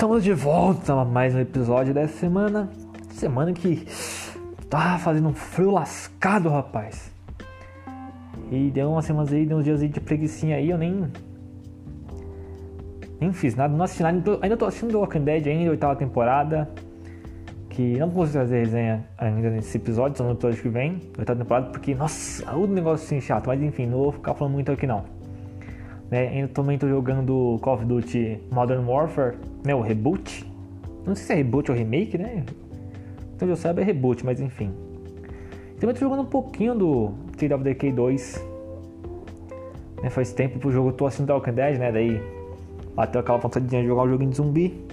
Estamos de volta a mais um episódio dessa semana. Semana que tá fazendo um frio lascado, rapaz. E deu umas semanas aí, deu uns dias aí de preguiçinha aí, eu nem. Nem fiz nada, não assisti nada. Ainda tô assistindo The Walking Dead ainda, oitava temporada. Que não consigo fazer resenha ainda nesse episódio, só no episódio que vem, oitava temporada, porque, nossa, o negócio assim chato. Mas enfim, não vou ficar falando muito aqui não. Né? Ainda também tô jogando Call of Duty Modern Warfare, né? O reboot. Não sei se é reboot ou remake, né? Então eu saiba é reboot, mas enfim. Também tô jogando um pouquinho do State of Decay 2. Né? Faz tempo pro jogo, eu tô assistindo Walking Dead, né? Daí bateu aquela vontade de jogar um joguinho de zumbi.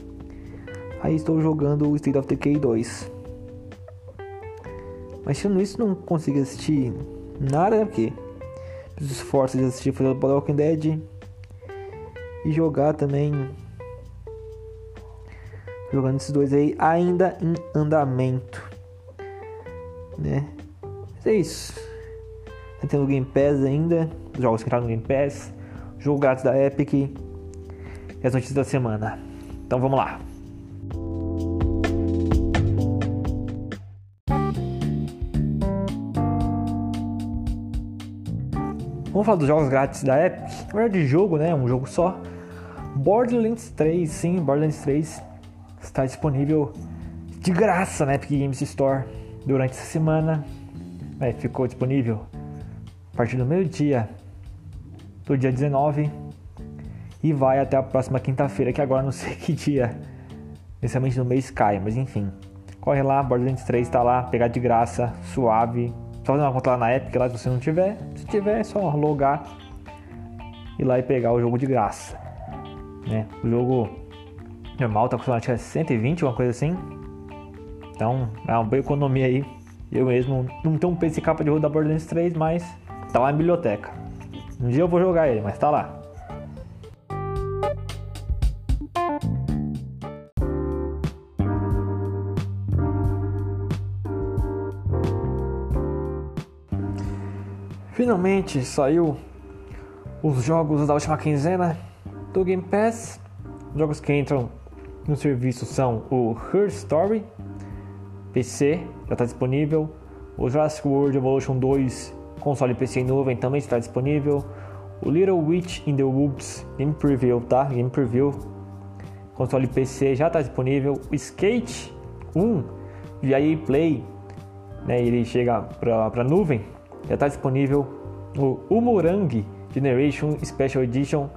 Aí estou jogando o State of Decay 2. Mas tirando isso, não consigo assistir nada, porque os esforços de assistir The Walking Dead e jogar também jogando esses dois aí ainda em andamento né? Mas é isso. Tá tendo Game Pass ainda jogos que entraram no Game Pass jogo grátis da Epic e as notícias da semana. Então vamos lá Vamos falar dos jogos grátis da Epic. Na verdade, jogo, né? Um jogo só. Borderlands 3, sim, Borderlands 3 está disponível de graça na Epic Games Store durante essa semana. É, ficou disponível a partir do meio-dia do dia 19 e vai até a próxima quinta-feira, que agora não sei que dia, inicialmente no mês cai, mas enfim. Corre lá, Borderlands 3 está lá, pegar de graça, suave, fazer uma conta lá na Epic, lá se você não tiver. Se tiver, é só logar e lá e pegar o jogo de graça. Né? O jogo normal tá que é 120, uma coisa assim. Então é uma boa economia aí. Eu mesmo não tenho um PC capa de roda da Borderlands 3, mas tá lá na biblioteca. Um dia eu vou jogar ele, mas tá lá. Finalmente saiu os jogos da última quinzena do Game Pass. Os jogos que entram no serviço são o Her Story, PC, já está disponível. O Jurassic World Evolution 2, console PC em nuvem, também está disponível. O Little Witch in the Woods, Game Preview, tá? Game Preview, console PC já está disponível. O Skate 1 via Play, né? Ele chega para nuvem já está disponível o Umurang Generation Special Edition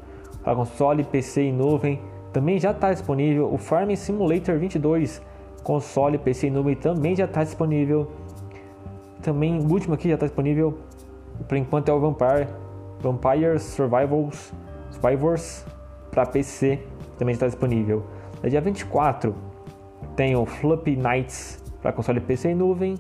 para console, PC e nuvem. Também já está disponível o Farming Simulator 22 console, PC e nuvem também já está disponível. Também o último aqui já está disponível. Por enquanto é o Vampire Vampire Survivals Survivors para PC também está disponível. No dia 24 tem o Fluppy Nights para console, PC e nuvem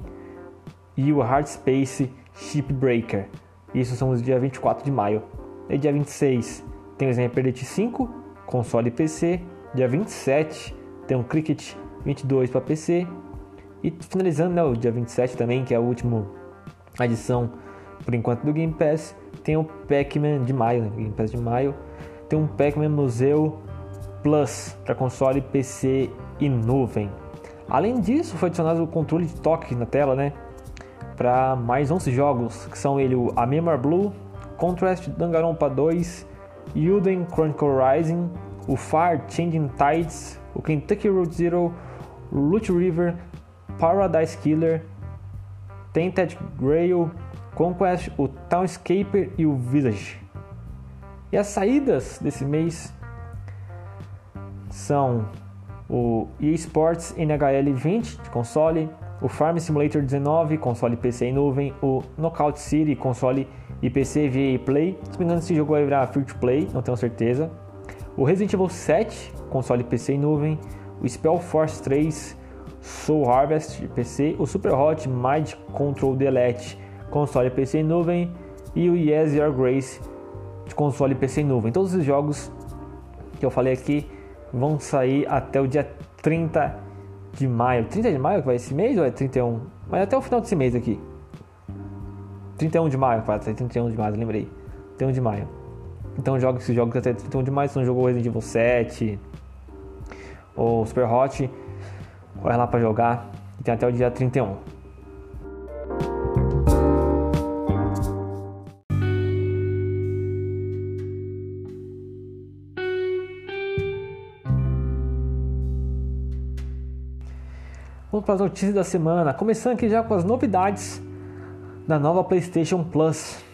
e o Hard Space Shipbreaker. Isso são os dias 24 de maio. E dia 26 tem o Sniper Elite 5, console e PC. Dia 27 tem o Cricket 22 para PC. E finalizando né, o dia 27 também, que é a última adição por enquanto do Game Pass, tem o Pac-Man de maio, né? Game Pass de maio. Tem um Pac-Man Museu Plus para console, PC e nuvem. Além disso, foi adicionado o controle de toque na tela, né? Para mais 11 jogos, que são ele o Amemar Blue, Contrast Danganronpa 2, Yuden Chronicle Rising, o Far Changing Tides, o Kentucky Road Zero, Loot River, Paradise Killer, Tainted Grail, Conquest, o Townscaper e o Visage. E as saídas desse mês são o eSports NHL 20 de console, o Farm Simulator 19, console PC em nuvem, o Knockout City, console e PC via Play. Se me engano, esse jogo vai virar Free to Play, não tenho certeza. O Resident Evil 7, console PC em nuvem, o Spell Force 3, Soul Harvest PC, o Super Hot Mind Control Delete, console PC em nuvem e o Yes Your Grace de console PC em nuvem. Todos os jogos que eu falei aqui vão sair até o dia 30 de maio. 30 de maio que vai esse mês ou é 31? Mas até o final desse mês aqui. 31 de maio, quase, 31 de maio, lembrei. 31 de maio. Então joga esses jogos até 31 de maio, então jogou Resident Evil 7, ou Super Hot, corre lá para jogar. Tem até o dia 31. Para as notícias da semana, começando aqui já com as novidades da nova PlayStation Plus.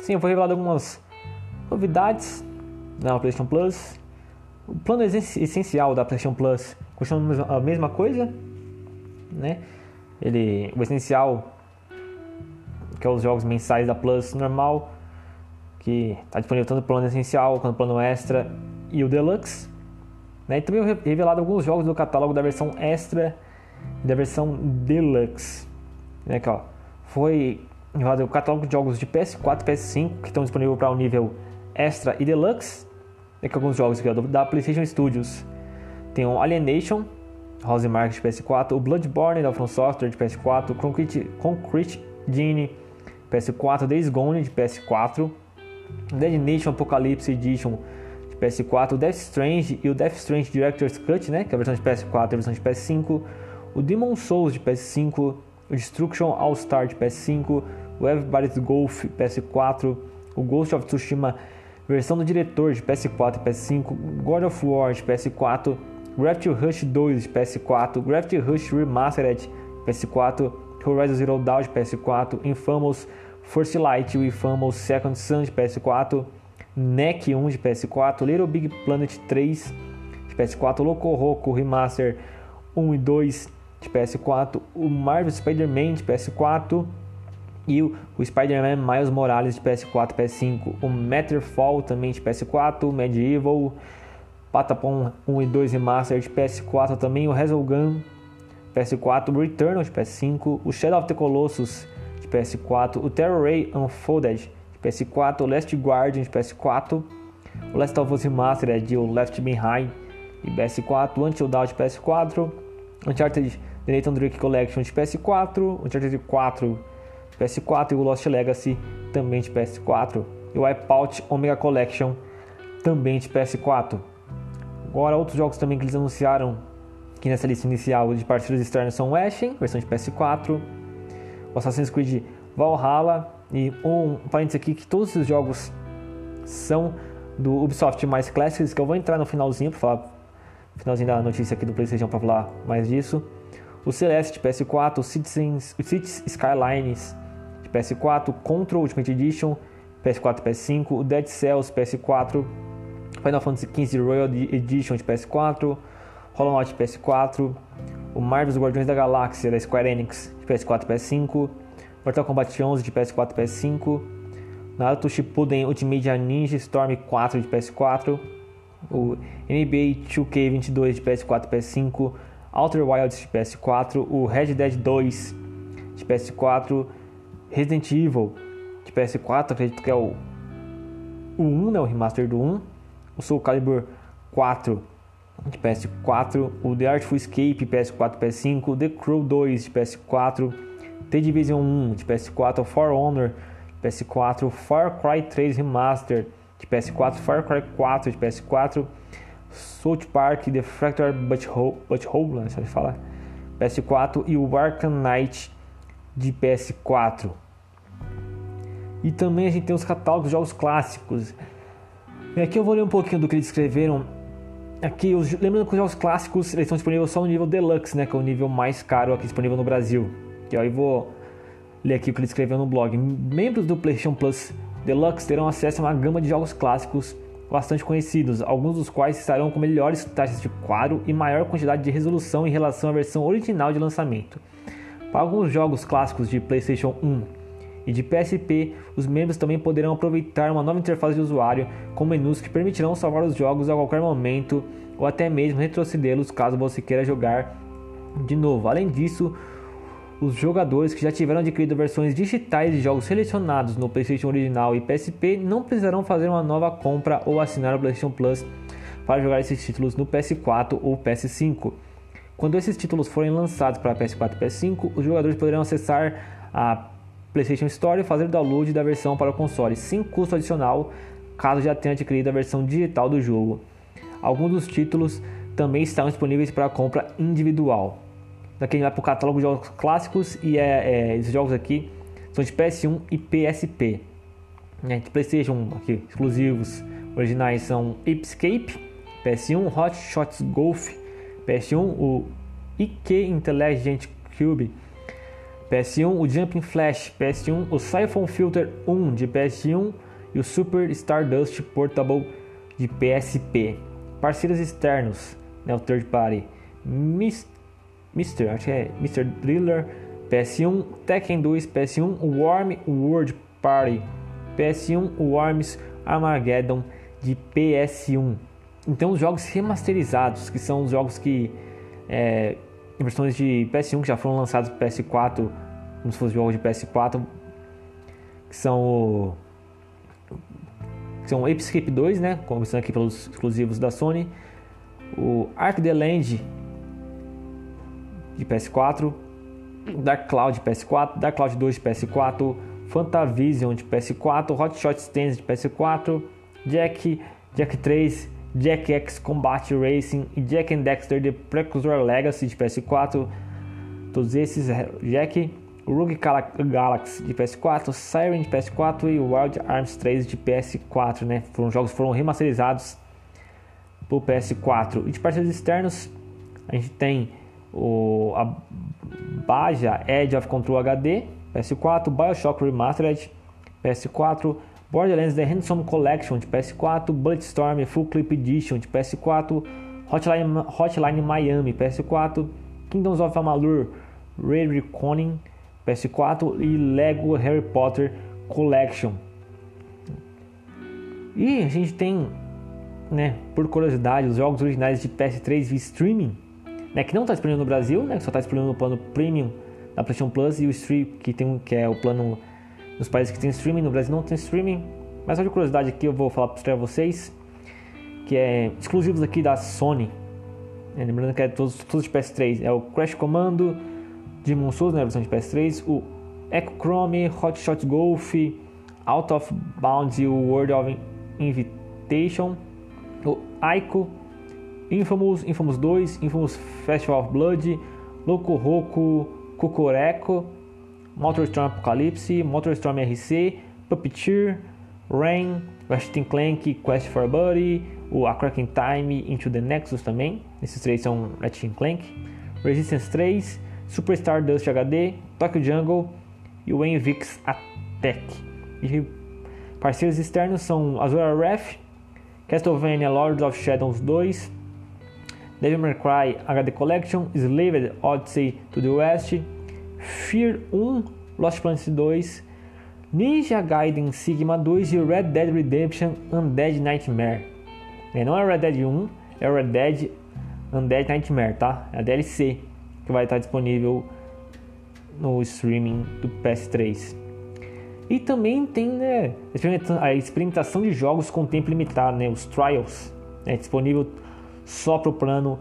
Sim, foi revelado algumas novidades da PlayStation Plus. O plano essencial da PlayStation Plus continua a mesma coisa, né? Ele, o essencial, que é os jogos mensais da Plus normal, que está disponível tanto no plano essencial quanto no plano extra e o deluxe. Né? E também revelado alguns jogos do catálogo da versão extra da versão Deluxe. Né, aqui, ó, foi o catálogo de jogos de PS4 e PS5 que estão disponíveis para o nível Extra e Deluxe. Aqui alguns jogos aqui, ó, da PlayStation Studios. Tem o Alienation, House Mark de PS4, o Bloodborne da From Software de PS4, Concrete, Concrete Genie PS4, Days Gone de PS4, Dead Nation Apocalypse Edition de PS4, o Death Strange e o Death Strange Director's Cut, né, que é a versão de PS4 e a versão de PS5, o Demon Souls de PS5, o Destruction All Star de PS5, o Everybody's Golf PS4, o Ghost of Tsushima versão do diretor de PS4 e PS5, God of War de PS4, Gravity Rush 2 de PS4, Gravity Rush Remastered de PS4, Horizon Zero Dawn de PS4, Infamous First Light e Infamous Second Son de PS4, NEC 1 de PS4, Little Big Planet 3 de PS4, Loco Roco Remaster 1 e 2 de PS4, o Marvel Spider-Man de PS4 e o, Spider-Man Miles Morales de PS4 e PS5, o Matterfall também de PS4, Medieval, Patapon 1 e 2 Remaster de PS4 também, o Resogun PS4, o Returnal de PS5, o Shadow of the Colossus de PS4, o Terror Ray Unfolded de PS4, o Last Guardian de PS4, o Last of Us Remastered e o Left Behind de PS4, o Until Dawn de PS4, Uncharted The Nathan Drake Collection de PS4, Uncharted 4 de PS4 e o Lost Legacy também de PS4 e o Wipeout Omega Collection também de PS4. Agora outros jogos também que eles anunciaram aqui nessa lista inicial de parceiros externos são o Ashen, versão de PS4, o Assassin's Creed Valhalla e um parênteses aqui que todos esses jogos são do Ubisoft mais Classics, que eu vou entrar no finalzinho para falar finalzinho da notícia aqui do PlayStation para falar mais disso o Celeste PS4, o Citizens, o Cities Skylines de PS4, Control Ultimate Edition PS4 e PS5, o Dead Cells PS4, Final Fantasy XV Royal Edition de PS4, Hollow Knight PS4, o Marvel's Guardiões da Galáxia da Square Enix de PS4 e PS5, Mortal Kombat 11 de PS4 e PS5, Naruto Shippuden Ultimate Ninja Storm 4 de PS4, o NBA 2K22 de PS4 e PS5, Outer Wilds de PS4, o Red Dead 2 de PS4, Resident Evil de PS4, acredito que é o, o 1, né, o remaster do 1, o Soul Calibur 4 de PS4, o The Artful Escape PS4 PS5, The Crew 2 de PS4, The Division 1 de PS4, For Honor de PS4, Far Cry 3 Remaster de PS4, Far Cry 4 de PS4, South Park, The Fractured Butthole, Butthole não sei se fala, PS4 e o Arkham Knight de PS4. E também a gente tem os catálogos de jogos clássicos. E aqui eu vou ler um pouquinho do que eles escreveram. Aqui, os, lembrando que os jogos clássicos eles estão disponíveis só no nível Deluxe, né, que é o nível mais caro aqui disponível no Brasil. E aí eu vou ler aqui o que eles escreveram no blog. Membros do PlayStation Plus Deluxe terão acesso a uma gama de jogos clássicos bastante conhecidos, alguns dos quais estarão com melhores taxas de quadro e maior quantidade de resolução em relação à versão original de lançamento. Para alguns jogos clássicos de PlayStation 1 e de PSP, os membros também poderão aproveitar uma nova interface de usuário com menus que permitirão salvar os jogos a qualquer momento ou até mesmo retrocedê-los caso você queira jogar de novo. Além disso, os jogadores que já tiveram adquirido versões digitais de jogos selecionados no PlayStation original e PSP não precisarão fazer uma nova compra ou assinar o PlayStation Plus para jogar esses títulos no PS4 ou PS5. Quando esses títulos forem lançados para PS4 e PS5, os jogadores poderão acessar a PlayStation Store e fazer download da versão para o console sem custo adicional, caso já tenha adquirido a versão digital do jogo. Alguns dos títulos também estão disponíveis para compra individual. Daqui a gente vai para o catálogo de jogos clássicos e é, é, esses jogos aqui são de PS1 e PSP. Né, de PlayStation aqui, exclusivos originais são Escape, PS1, Hot Shots Golf, PS1, o IK Intelligent Cube, PS1, o Jumping Flash, PS1, o Siphon Filter 1 de PS1 e o Super Stardust Portable de PSP. Parceiros externos, né, o third party, Mr. acho que é Mr. Driller, PS1, Tekken 2, PS1, Warm World Party, PS1, Worms Armageddon de PS1. Então os jogos remasterizados, que são os jogos que é, versões de PS1 que já foram lançados para PS4, como se fossem jogos de PS4, que são que são Escape 2, né, começando aqui pelos exclusivos da Sony, o Ark the Land de PS4, Dark Cloud de PS4, Dark Cloud 2 de PS4, Fantavision de PS4, Hot Shot de PS4, Jack, Jack 3, Jack X Combat Racing e Jack and Dexter The Precursor Legacy de PS4. Todos esses, Jack, Rogue Galaxy de PS4, Siren de PS4 e Wild Arms 3 de PS4, né? Foram jogos foram remasterizados para o PS4. E de parceiros externos, a gente tem o a Baja Edge of Control HD, PS4, BioShock Remastered, PS4, Borderlands The Handsome Collection de PS4, Bulletstorm Full Clip Edition de PS4, Hotline, Hotline Miami PS4, Kingdoms of Amalur Ray Reckoning PS4 e Lego Harry Potter Collection. E a gente tem, né, por curiosidade, os jogos originais de PS3 via streaming, né, que não está disponível no Brasil, né, que só está disponível no plano Premium da PlayStation Plus e o Stream, que, tem, que é o plano nos países que tem streaming, no Brasil não tem streaming. Mas só de curiosidade aqui eu vou falar para vocês que é exclusivos aqui da Sony. É, lembrando que é todos, todos de PS3. É o Crash Commando, Demon Souls, né, versão de PS3, o Echo Chrome, Hot Shot Golf, Out of Bounds e o World of Invitation, o Aiko, Infamous, Infamous 2, Infamous Festival of Blood, Loco Roco, Kokoreko, MotorStorm Apocalypse, MotorStorm RC, Puppeteer, Rain, Ratchet Clank, Quest for Buddy, o A Cracking Time, Into the Nexus também. Esses três são Ratchet Clank. Resistance 3, Superstar Dust HD, Tokyo Jungle e o Envix Attack. E parceiros externos são Azura Ref, Castlevania Lords of Shadows 2, Devil May Cry HD Collection, Slaved Odyssey to the West, Fear 1, Lost Planet 2, Ninja Gaiden Sigma 2 e Red Dead Redemption Undead Nightmare. É, não é Red Dead 1, é Red Dead Undead Nightmare, tá? É a DLC que vai estar disponível no streaming do PS3. E também tem né, a experimentação de jogos com tempo limitado, né, os Trials, né, disponível só para o plano,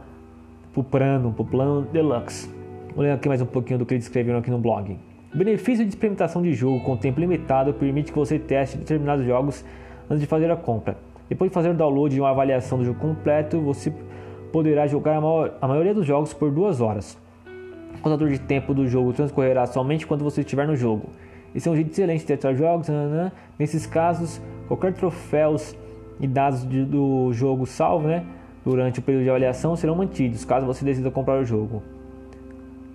pro plano, pro plano Deluxe. Vou ler aqui mais um pouquinho do que eles escreveram aqui no blog. O benefício de experimentação de jogo com tempo limitado permite que você teste determinados jogos antes de fazer a compra. Depois de fazer o download e uma avaliação do jogo completo, você poderá jogar a maioria dos jogos por duas horas. O contador de tempo do jogo transcorrerá somente quando você estiver no jogo. Esse é um jeito excelente de testar jogos. Nesses casos, qualquer troféus e dados de, do jogo salvo né, durante o período de avaliação serão mantidos, caso você decida comprar o jogo.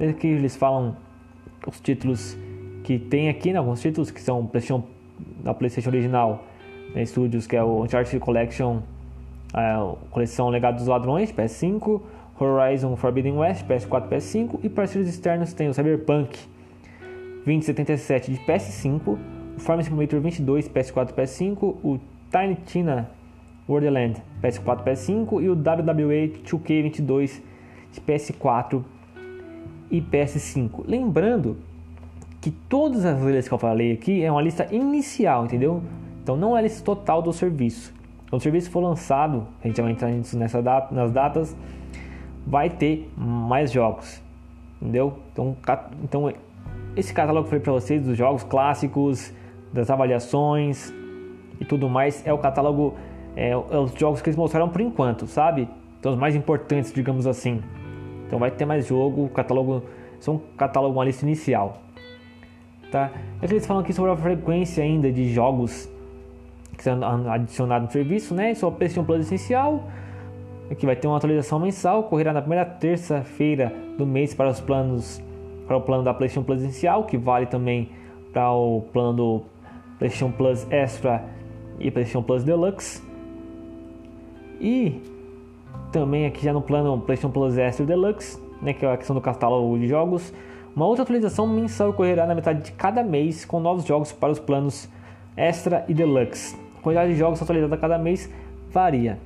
Aqui eles falam os títulos que tem aqui, né, alguns títulos que são PlayStation, da PlayStation original, né, Studios, que é o Uncharted Collection, a coleção Legado dos Ladrões, PS5, Horizon Forbidden West, PS4, PS5 e parceiros externos tem o Cyberpunk 2077 de PS5, o Farm Simulator 22, PS4, PS5, o Tiny Tina Wonderland, PS4, PS5 e o WWE 2K22 de PS4 e PS5. Lembrando que todas as listas que eu falei aqui é uma lista inicial, entendeu? Então não é a lista total do serviço. Quando o serviço for lançado, a gente vai entrar nisso nessa data, nas datas, vai ter mais jogos, entendeu? Então, então esse catálogo que eu falei para vocês dos jogos clássicos, das avaliações e tudo mais é o catálogo, é, os jogos que eles mostraram por enquanto, sabe? Então os mais importantes, digamos assim. Então vai ter mais jogo, catálogo, são um catálogo, uma lista inicial. Tá? É que eles falam aqui sobre a frequência ainda de jogos que são adicionados no serviço, né? O PlayStation Plus essencial, que vai ter uma atualização mensal, ocorrerá na primeira terça-feira do mês para os planos para o plano da PlayStation Plus essencial, que vale também para o plano do PlayStation Plus Extra e PlayStation Plus Deluxe. E também aqui já no plano PlayStation Plus Extra Deluxe, né, que é a questão do catálogo de jogos, uma outra atualização mensal ocorrerá na metade de cada mês com novos jogos para os planos Extra e Deluxe. A quantidade de jogos atualizada a cada mês varia.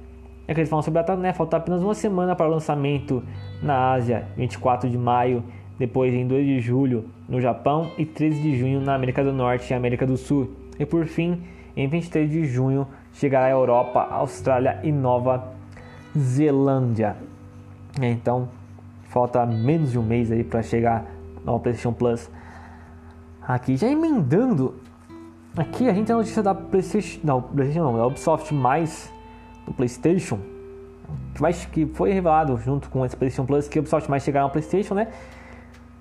É que eles falam sobre a data, né? Falta apenas uma semana para o lançamento na Ásia, 24 de maio, depois em 2 de julho no Japão e 13 de junho na América do Norte e América do Sul. E por fim, em 23 de junho chegará a Europa, Austrália e Nova Zelândia. Então, falta menos de um mês aí para chegar no PlayStation Plus. Aqui já emendando, aqui a gente tem a notícia da PlayStation, não, PlayStation não, da Ubisoft mais do PlayStation, que, que foi revelado junto com esse PlayStation Plus que a Ubisoft mais chegará no PlayStation, né?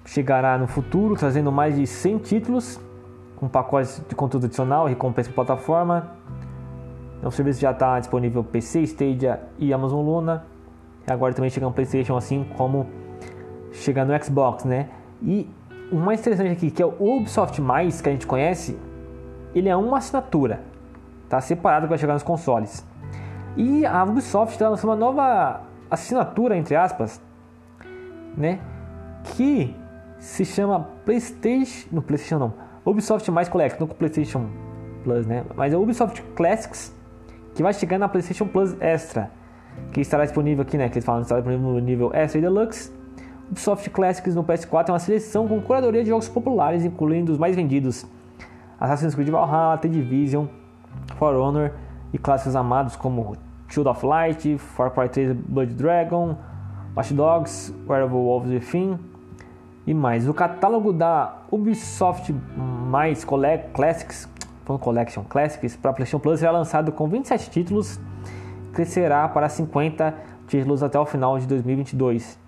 Chegará no futuro trazendo mais de 100 títulos com pacotes de conteúdo adicional, recompensa para plataforma. O serviço já está disponível PC, Stadia e Amazon Luna. Agora também chega no PlayStation, assim como chega no Xbox, né? E o mais interessante aqui, que é o Ubisoft que a gente conhece, ele é uma assinatura, tá separado vai chegar nos consoles. E a Ubisoft está lançando uma nova assinatura, entre aspas, né? Que se chama PlayStation. No PlayStation não. Ubisoft mais Collection, não com PlayStation Plus, né? Mas é Ubisoft Classics, que vai chegar na PlayStation Plus Extra, que estará disponível aqui, né? Que eles falam que estará disponível no nível Extra e Deluxe. Ubisoft Classics no PS4 é uma seleção com curadoria de jogos populares, incluindo os mais vendidos: Assassin's Creed Valhalla, The Division, For Honor e clássicos amados como Shield of Light, Far Cry 3 Blood Dragon, Watch Dogs, Werewolf Wolves Within e mais. O catálogo da Ubisoft mais Classics, Collection Classics para PlayStation Plus será lançado com 27 títulos, crescerá para 50 títulos até o final de 2022.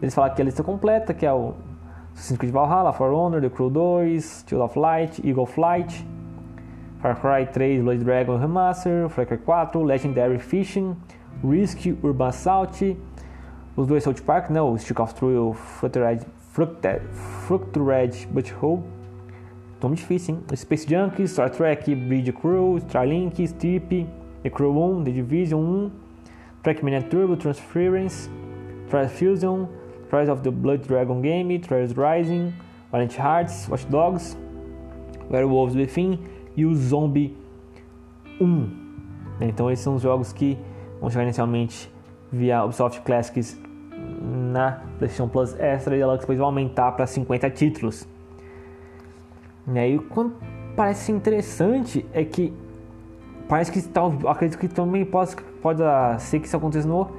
Eles falam que a lista completa, que é o Assassin's Creed Valhalla, For Honor, The Crew 2, Shield of Light, Eagle Flight, Far Cry 3 Blood Dragon Remaster, Far Cry 4 Legendary Fishing, Risk Urban Assault, os dois South Park, né, o Stick of Truth e o Fructured Butthole. Tão difícil, hein? Space Junkies, Star Trek, Bridge Crew, Starlink, Steep, The Crew 1, The Division 1, Trackmania Turbo, Transference, Trials Fusion, Trials of the Blood Dragon Game, Trials Rising, Valiant Hearts, Watch Dogs, Werewolves Within, e o Zombie 1. Então esses são os jogos que vão chegar inicialmente via Ubisoft Classics na PlayStation Plus Extra e ela depois vai aumentar para 50 títulos. E aí, quando parece interessante é que parece que tal, acredito que também pode, pode ser que isso aconteça no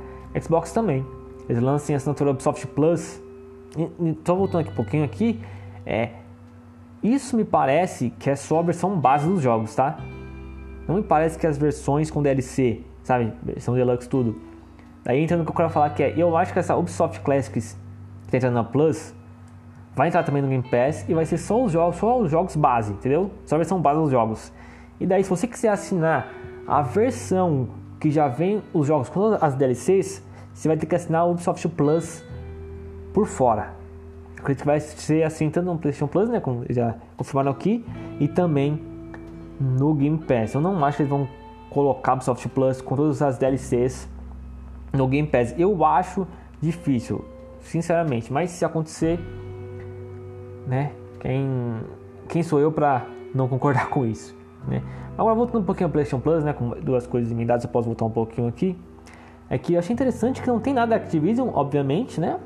Xbox também. Eles lancem a assinatura Ubisoft Plus. Estou voltando aqui um pouquinho aqui. É, isso me parece que é só a versão base dos jogos, tá? Não me parece que as versões com DLC, sabe? Versão deluxe tudo. Daí entra no que eu quero falar que é, eu acho que essa Ubisoft Classics que tá entrando na Plus vai entrar também no Game Pass e vai ser só os jogos, só os jogos base, entendeu? Só a versão base dos jogos. E daí se você quiser assinar a versão que já vem os jogos com as DLCs, você vai ter que assinar o Ubisoft Plus por fora acredito que vai ser assim tanto no PlayStation Plus, né? Como já confirmaram aqui, e também no Game Pass. Eu não acho que eles vão colocar o Ubisoft Plus com todas as DLCs no Game Pass. Eu acho difícil, sinceramente. Mas se acontecer, né? Quem, quem sou eu para não concordar com isso, né? Agora voltando um pouquinho ao PlayStation Plus, né? Com duas coisas emendadas, eu posso voltar um pouquinho aqui. É que eu achei interessante que não tem nada da Activision, obviamente, né?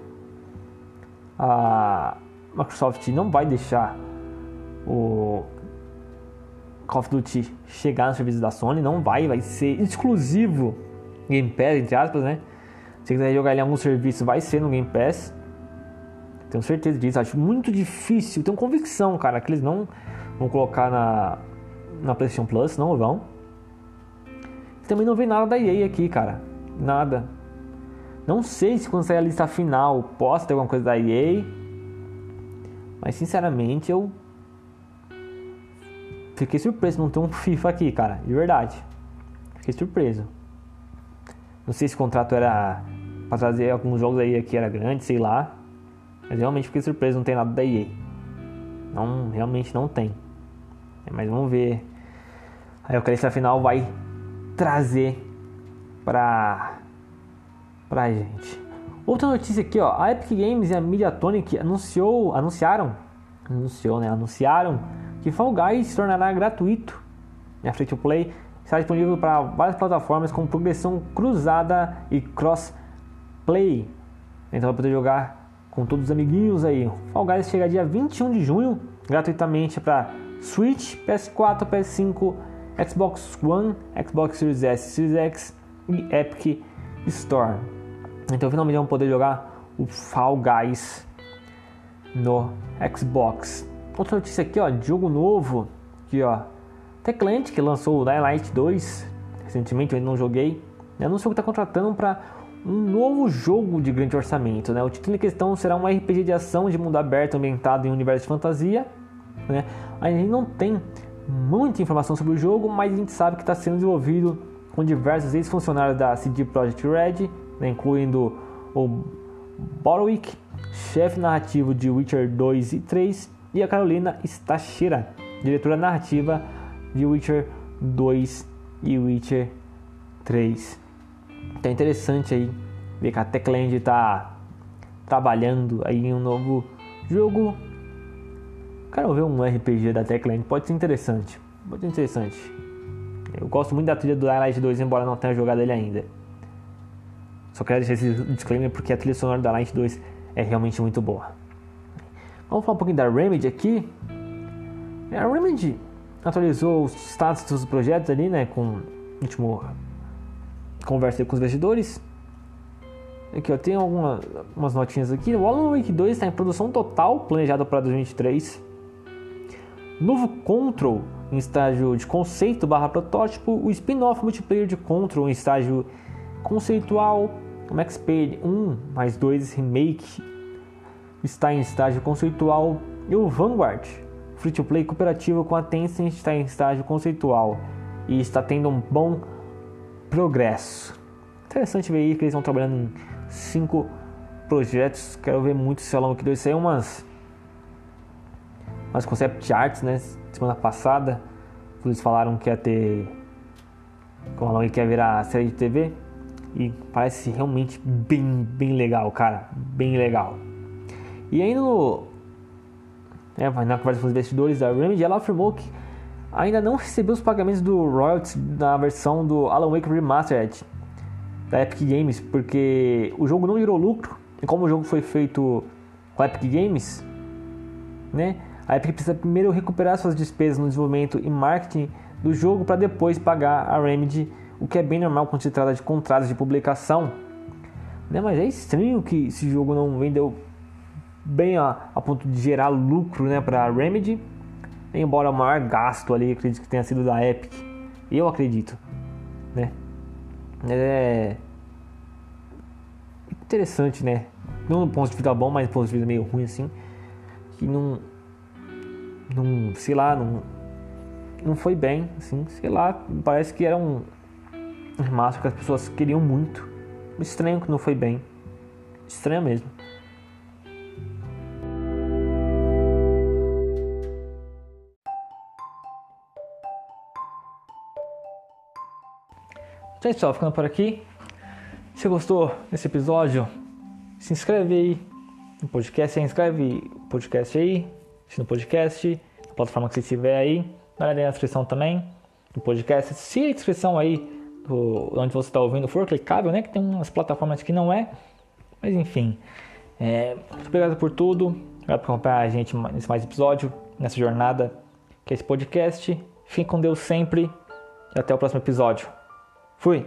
a Microsoft não vai deixar o Call of Duty chegar no serviço da Sony, não vai, vai ser exclusivo Game Pass, entre aspas, né? Se quiser jogar ele em algum serviço, vai ser no Game Pass. Tenho certeza disso. Acho muito difícil, tenho convicção, cara, que eles não vão colocar na, na PlayStation Plus, não vão. Também não vem nada da EA aqui, cara. Nada. Não sei se quando sair a lista final possa ter alguma coisa da EA. Mas sinceramente eu fiquei surpreso não ter um FIFA aqui, cara. De verdade. Fiquei surpreso. Não sei se o contrato era para trazer alguns jogos aí que era grande, sei lá. Mas realmente fiquei surpreso, não tem nada da EA. Não, realmente não tem. É, mas vamos ver. Aí o lista final vai trazer pra, pra gente. Outra notícia aqui, ó. A Epic Games e a Mediatonic anunciou, anunciaram, anunciou, né? Anunciaram que Fall Guys se tornará gratuito na Free to Play. Está disponível para várias plataformas com progressão cruzada e cross-play. Então vai poder jogar com todos os amiguinhos aí. Fall Guys chega dia 21 de junho, gratuitamente para Switch, PS4, PS5, Xbox One, Xbox Series S, Series X e Epic Store. Então finalmente vamos poder jogar o Fall Guys no Xbox. Outra notícia aqui, ó, jogo novo, aqui ó, Techland que lançou o Dying Light 2 recentemente, eu ainda não joguei, anunciou que está contratando para um novo jogo de grande orçamento. Né? O título em questão será um RPG de ação de mundo aberto ambientado em um universo de fantasia. Né? A gente não tem muita informação sobre o jogo, mas a gente sabe que está sendo desenvolvido com diversos ex-funcionários da CD Projekt Red, né? incluindo o Borwick, chefe narrativo de Witcher 2 e 3, e a Carolina Stachera, diretora narrativa de Witcher 2 e Witcher 3. É interessante aí ver que a Techland está trabalhando aí em um novo jogo. Quero ver um RPG da Techland, pode ser interessante. Pode ser interessante. Eu gosto muito da trilha do Light 2, embora não tenha jogado ele ainda. Só quero deixar esse disclaimer porque a trilha sonora da Light 2 é realmente muito boa. Vamos falar um pouquinho da Remedy aqui. A Remedy atualizou os status dos projetos ali, né, com o último conversei com os investidores. Aqui, ó, tem algumas notinhas aqui. O Alan Wake 2 está em produção total, planejado para 2023. Novo Control em estágio de conceito barra protótipo. O spin-off multiplayer de Control em estágio conceitual. O Max Payne 1 mais 2 Remake está em estágio conceitual. E o Vanguard, free to play cooperativo com a Tencent, está em estágio conceitual. E está tendo um bom progresso. Interessante ver aí que eles estão trabalhando em cinco projetos. Quero ver muito esse Alan Wake 2 sair umas, umas concept arts, né? Semana passada, eles falaram que ia ter. Que o ia virar série de TV. E parece realmente bem, bem legal, cara. Bem legal. E ainda no. É, na conversa com os investidores da Remedy, ela afirmou que ainda não recebeu os pagamentos do royalties na versão do Alan Wake Remastered da Epic Games, porque o jogo não gerou lucro, e como o jogo foi feito com a Epic Games, né, a Epic precisa primeiro recuperar suas despesas no desenvolvimento e marketing do jogo para depois pagar a Remedy, o que é bem normal quando se trata de contratos de publicação. Né, mas é estranho que esse jogo não vendeu bem a, a ponto de gerar lucro né, para a Remedy embora o maior gasto ali, acredito que tenha sido da Epic. Eu acredito, né? É interessante, né? Não no ponto de vista bom, mas no ponto de vista meio ruim assim, que não não, sei lá, não não foi bem, assim, sei lá, parece que era um remaster que as pessoas queriam muito. Estranho que não foi bem. Estranho mesmo. Gente, só ficando por aqui. Se gostou desse episódio, se inscreve aí no podcast, se inscreve no podcast aí, no podcast, na plataforma que você estiver aí. Dá uma olhada na descrição também do podcast. Se a descrição aí do, onde você está ouvindo for clicável, né? Que tem umas plataformas que não é. Mas enfim. É, muito obrigado por tudo. Obrigado por acompanhar a gente nesse mais episódio, nessa jornada que é esse podcast. Fique com Deus sempre e até o próximo episódio. Fui!